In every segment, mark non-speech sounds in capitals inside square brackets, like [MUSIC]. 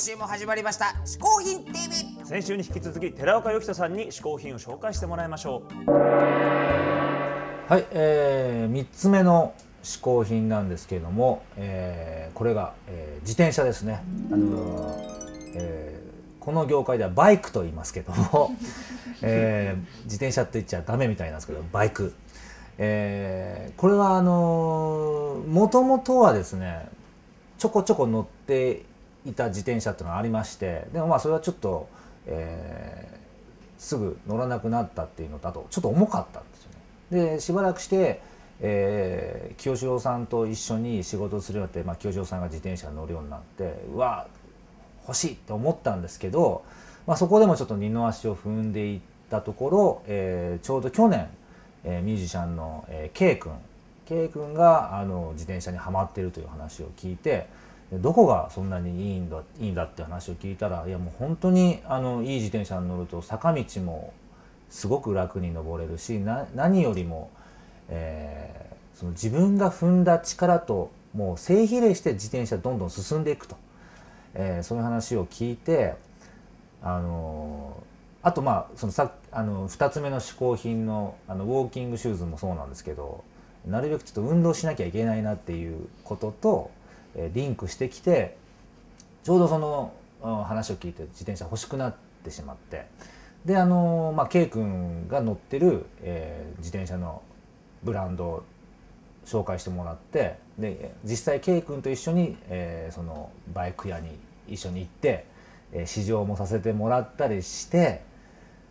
週も始まりました「嗜好品 TV」先週に引き続き寺岡由紀人さんに嗜好品を紹介してもらいましょう。はい、えー、3つ目の嗜好品なんですけれども、えー、これが、えー、自転車ですね、あのーえーこの業界ではバイクと言いますけども、[LAUGHS] えー自転車って言っちゃダメみたいなんですけどバイク、えーこれはあのもともとはですねちょこちょこ乗っていた自転車っていうのがありましてでもまあそれはちょっと、えーすぐ乗らなくなったっていうのとあとちょっと重かったんですよね。でしばらくして、えー清志郎さんと一緒に仕事をするようになって、まあ、清志郎さんが自転車に乗るようになってうわ欲しいって思ったんですけど、まあ、そこでもちょっと二の足を踏んでいったところ、えーちょうど去年、えーミュージシャンの、えー、K 君 K 君があの自転車にはまってるという話を聞いてどこがそんなにいいんだいいんだって話を聞いたらいやもう本当にあのいい自転車に乗ると坂道もすごく楽に登れるしな何よりも、えーその自分が踏んだ力ともう正比例して自転車どんどん進んでいくと、えーそういう話を聞いてあのーあとまあそのさあの2つ目の嗜好品のあのウォーキングシューズもそうなんですけどなるべくちょっと運動しなきゃいけないなっていうことと、リンクしてきてちょうどその話を聞いて自転車欲しくなってしまって。であのまあ K 君が乗ってる、えー自転車のブランドを紹介してもらってで実際 K 君と一緒に、えーそのバイク屋に一緒に行って、えー試乗もさせてもらったりして、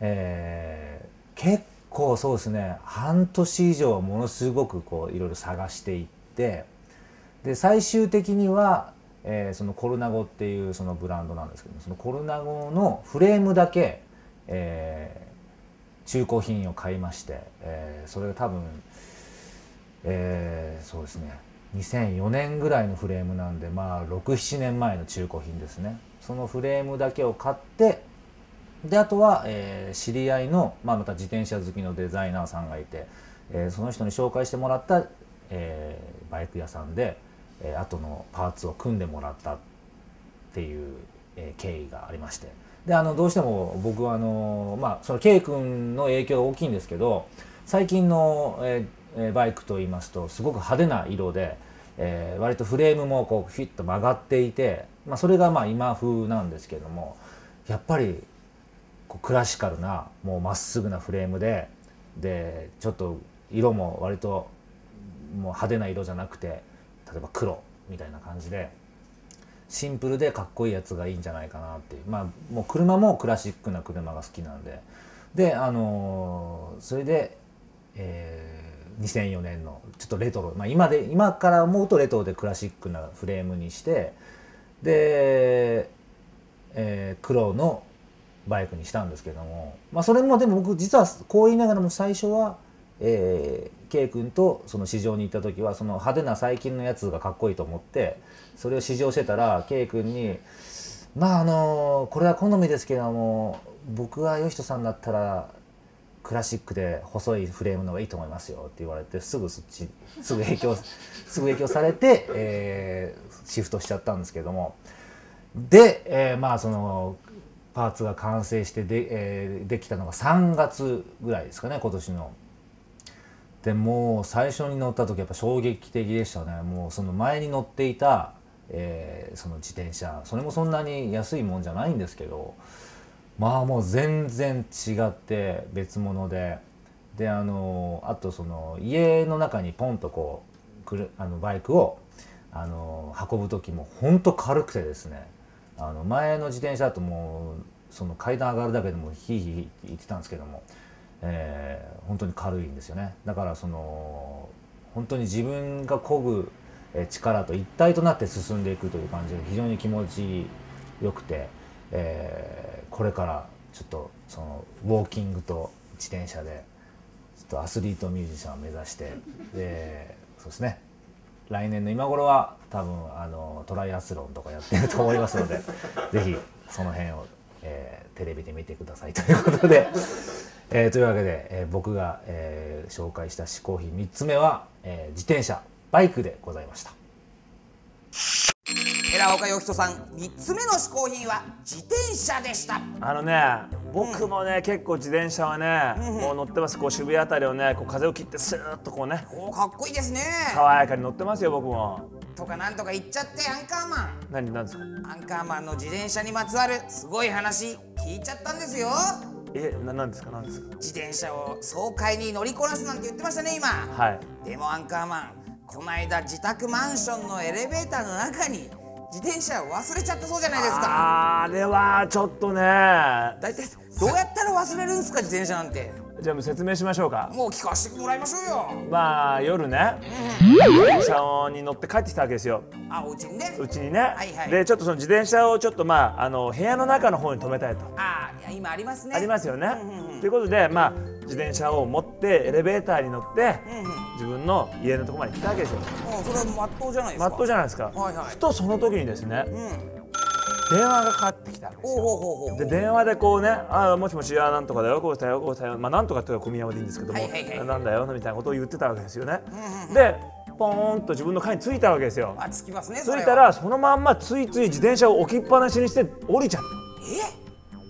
えー結構そうですね半年以上ものすごくこういろいろ探していってで最終的には、えーそのコルナゴっていうそのブランドなんですけどそのコルナゴのフレームだけ、えー中古品を買いまして、えーそれが多分えーそうですね2004年ぐらいのフレームなんでまあ67年前の中古品ですね。そのフレームだけを買ってであとは、えー知り合いの、まあ、また自転車好きのデザイナーさんがいて、えーその人に紹介してもらった、えーバイク屋さんで、えー後のパーツを組んでもらったっていう、えー経緯がありまして。であのどうしても僕はあの、まあ、その K 君の影響が大きいんですけど最近の、えーバイクといいますとすごく派手な色で、えー割とフレームもこうフィッと曲がっていて、まあ、それがまあ今風なんですけどもやっぱりこうクラシカルなもうまっすぐなフレームででちょっと色も割ともう派手な色じゃなくて例えば黒みたいな感じでシンプルでかっこいいやつがいいんじゃないかなっていう。まあもう車もクラシックな車が好きなんで。であのーそれで、えー2004年のちょっとレトロ、まあ、今で今から思うとレトロでクラシックなフレームにしてで、えー黒のバイクにしたんですけども、まあ、それもでも僕実はこう言いながらも最初は、えー、K 君とその試乗に行った時はその派手な最近のやつがかっこいいと思ってそれを試乗してたら K 君に「まああのこれは好みですけども僕はよしとさんだったらクラシックで細いフレームの方がいいと思いますよ」って言われてすぐそっちすぐ影響 [LAUGHS] すぐ影響されて、えーシフトしちゃったんですけどもで、えーまあそのパーツが完成してで,、えーできたのが3月ぐらいですかね今年の。でも最初に乗った時やっぱ衝撃的でしたね。もうその前に乗っていた、えーその自転車。それもそんなに安いもんじゃないんですけどまあもう全然違って別物で。であのあとその家の中にポンとこうくるあのバイクをあの運ぶ時もほんと軽くてですね。あの前の自転車だともうその階段上がるだけでもヒーヒー言ってたんですけども、えー本当に軽いんですよね。だからその本当に自分が漕ぐ力と一体となって進んでいくという感じが非常に気持ちよくて、えーこれからちょっとそのウォーキングと自転車でちょっとアスリートミュージシャンを目指してでそうですね。来年の今頃は多分あのトライアスロンとかやってると思いますのでぜひその辺を、えーテレビで見てくださいということで、えーというわけで、えー僕が、えー紹介した嗜好品3つ目は、えー自転車バイクでございました。寺岡義人さん3つ目の嗜好品は自転車でした。あのね僕もね、結構自転車はね、もう乗ってます。こう渋谷あたりをねこう風を切ってスーッとこうねおーかっこいいですね。爽やかに乗ってますよ僕も。とかなんとか言っちゃってアンカーマン。何なんですか？アンカーマンの自転車にまつわるすごい話聞いちゃったんですよえななんですか？なんですか？自転車を爽快に乗りこなすなんて言ってましたね今。はい。でもアンカーマンこの間自宅マンションのエレベーターの中に自転車を忘れちゃったそうじゃないですか。あれはちょっとね。大体どうやったら忘れるんですか自転車なんてじゃあもう説明しましょうか。もう聞かせてもらいましょうよ。まあ夜ね。自転車に乗って帰ってきたわけですよ。あお家にね。うちにね、はいはい。でちょっとその自転車をちょっとまああの部屋の中の方に止めたいと、あいや今ありますね。ありますよね、うんうんうん。ということでまあ自転車を持ってエレベーターに乗って、うんうん。自分の家のところまで来たわけですよ。もうそれはまっとうじゃないですか。まっとうじゃないですか、はいはい。ふとその時にですねうん電話がかかってきたわけですほうほうほうほうで電話でこうね「あもしもしあなんとかだよこうしたよこうしたよ」まあなんとかっていう組み合わせでいいんですけども、なんだよみたいなことを言ってたわけですよね、でポーンと自分の階に着いたわけですよ。あつきますね着いたらそのまんまついつい自転車を置きっぱなしにして降りちゃっ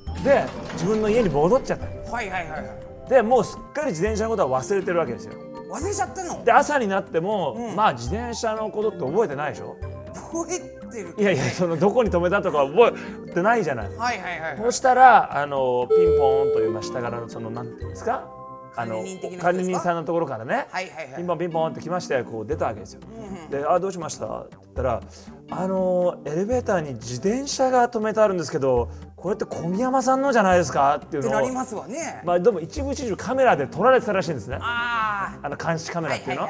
え？たで自分の家に戻っちゃった。はいはいはいはい。でもうすっかり自転車のことは忘れてるわけですよ。忘れちゃったの？で朝になっても、うん。まあ自転車のことって覚えてないでしょ？覚えてる。いやいやそのどこに止めたとか覚えてないじゃない。はいはいはいはい。そしたらあのピンポーンというまあ下からのそのなんていうんですか？あの管理人さんのところからね、はいはいはい。ピンポンピンポンって来ましてこう出たわけですよ。うんうん。で「あどうしました?」って言ったら「あのエレベーターに自転車が止めてあるんですけどこれって小宮山さんのじゃないですか?」っていうのをなりますわね。まあでも一部始終カメラで撮られてたらしいんですね。ああの監視カメあラっていうの。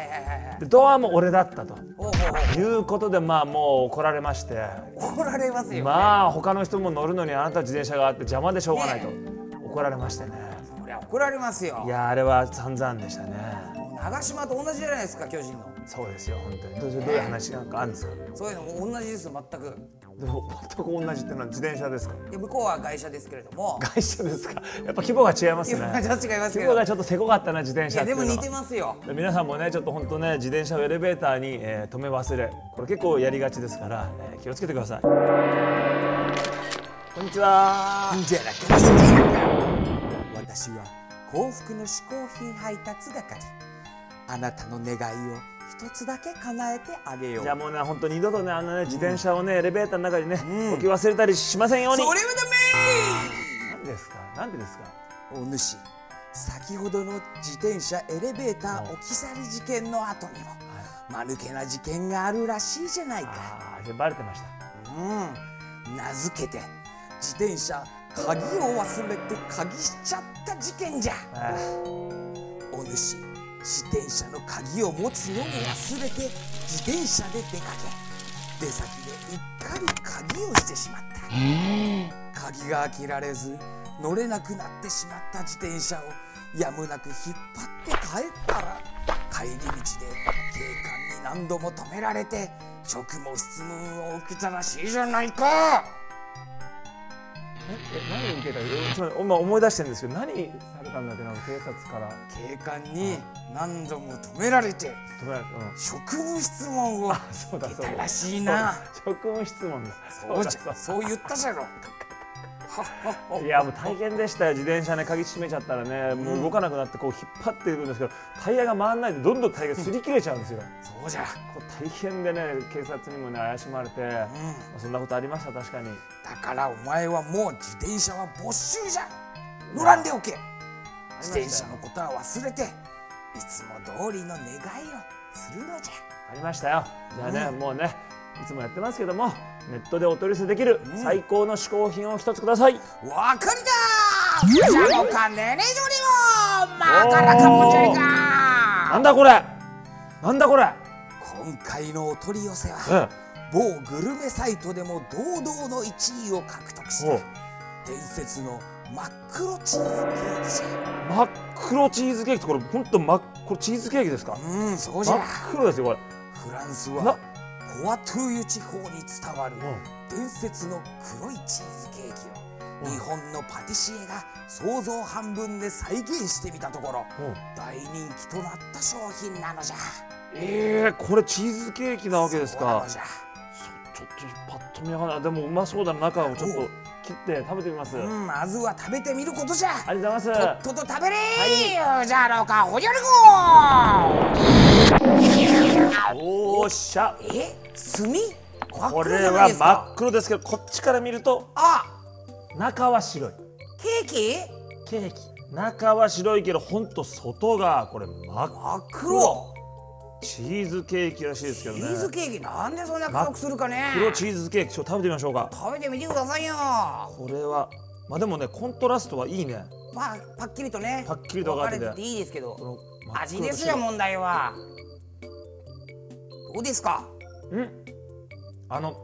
でドアも俺だったと。いうことでまあもう怒られまして。う怒られますよね。まあ他の人も乗るのにあなた自転車があって邪魔でしょうがないと。怒られましてね怒られますよ。いやあれは散々でしたね。長島と同じじゃないですか巨人の。そうですよ本当に。どうどういう話なんかあるんですか？そういうのも同じですよ全く。でも全く同じっていうのは自転車ですか？で向こうは外車ですけれども。会社ですか？やっぱ規模が違いますね。規模がちょっと違いますけど規模がちょっとせこかったな自転い車いやでも似てますよ。で皆さんもねちょっと本当ね自転車をエレベーターに、えー止め忘れ。これ結構やりがちですから、えー気をつけてください。こんにちは。私は幸福の嗜好品配達係。あなたの願いを一つだけ叶えてあげよう。じゃあもうね本当に二度とねあのね自転車をね、エレベーターの中にね、ん。置き忘れたりしませんように。それはなんでですか？なんでですか？ダメお主先ほどの自転車エレベーター置き去り事件の後にも間抜けな事件があるらしいじゃないか。ああバレてました。うん。名付けて自転車鍵を忘れて鍵しちゃった事件じゃ。あお主自転車の鍵を持つのを忘れて自転車で出かけ出先でうっかり鍵をしてしまった。鍵が開けられず乗れなくなってしまった自転車をやむなく引っ張って帰ったら帰り道で警官に何度も止められて職務質問を受けたらしいじゃないか。え何受けたえつま思い出してるんですけど何されたんだっけ？な警察から。警官に何度も止められて止められて、うん。職務質問をそうだそうだ。受けたらしいな。職務質問だそうそう言ったじゃろいやもう大変でしたよ。自転車ね鍵閉めちゃったらねもう動かなくなってこう引っ張っていくんですけどタイヤが回らないでどんどんタイヤが擦り切れちゃうんですよ。そうじゃ。これ大変でね警察にもね怪しまれて、うん。そんなことありました確かに。だからお前はもう自転車は没収じゃ。乗らんでおけ。自転車のことは忘れていつも通りの願いをするのじゃ。ありましたよ。じゃあね、もうねいつもやってますけどもネットでお取り寄せできる最高の嗜好品を一つください、わかりだじゃあもかねねじょりもまからかもんじゃいか。なんだこれ？なんだこれ？今回のお取り寄せはえ某グルメサイトでも堂々の1位を獲得した伝説の真っ黒チーズケーキ真っ黒チーズケーキってこれ本当真っ黒チーズケーキですか？うんそうじ真っゃ黒ですよこれ。フランスなはポワトゥーユ地方に伝わるう伝説の黒いチーズケーキうん。を日本のパティシエが想像半分で再現してみたところうん。大人気となった商品なのじゃ。えー、これチーズケーキなわけですか。そうちちょっとパッと見わからない。でもうまそうだな中をちょっと切って食べてみます、ありうんまずは食べてみることじゃ。がとうございます。とっとと食べれー、じゃあろうかほじゃるおーっしゃ。ごえ？炭これは真っ黒ですけどこっちから見るとあ中は白い。ケーキ？ケーキ。中は白いけどほんと外がこれ真っ黒。チーズケーキらしいですけどね。チーズケーキ？なんでそんな黒くするかね？黒チーズケーキ。ちょっと食べてみましょうか。食べてみてくださいよ。これはまあでもねコントラストはいいね。まあパッキリとねパッキリと分かれてていいですけど味とですよ問題は。どうですか？うん。あの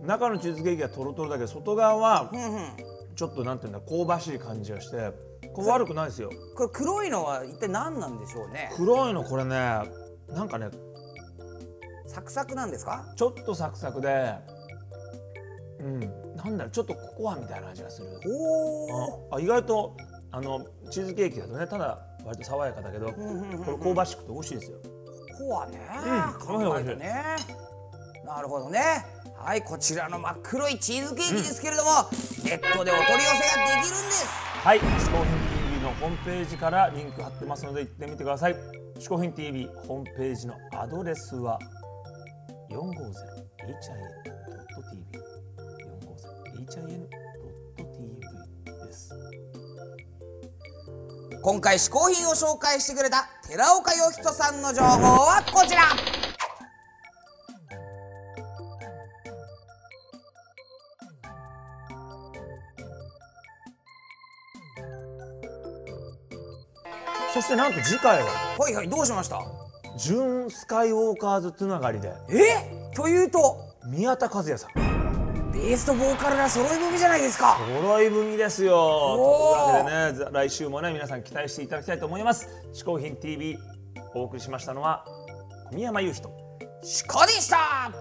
中のチーズケーキはトロトロだけど外側はちょっとなんていうんだ香ばしい感じがしてこれ悪くないですよ。これ黒いのは一体何なんでしょうね？黒いのこれねなんかねサクサクなんですか？ちょっとサクサクでうんなんだろうちょっとココアみたいな味がする。おおああ意外とあのチーズケーキだとねただ割と爽やかだけどこれ香ばしくて美味しいですよ。コアね、うん考えるとねなるほどねはいこちらの真っ黒いチーズケーキですけれども、ネットでお取り寄せができるんですはい、嗜好品 TV のホームページからリンク貼ってますので行ってみてください。嗜好品 TV ホームページのアドレスは 450hin.tv 450hin.tv です。今回試行品を紹介してくれた寺岡義人さんの情報はこちらそしてなんと次回は。はいはいどうしました？ジュンスカイウォーカーズつながりで。え？というと？宮田和也さん。ベースとボーカルが揃い踏みじゃないですか。揃い踏みですよ。というわけでね来週もね皆さん期待していただきたいと思います。嗜好品 TV お送りしましたのは小宮山雄人シカでした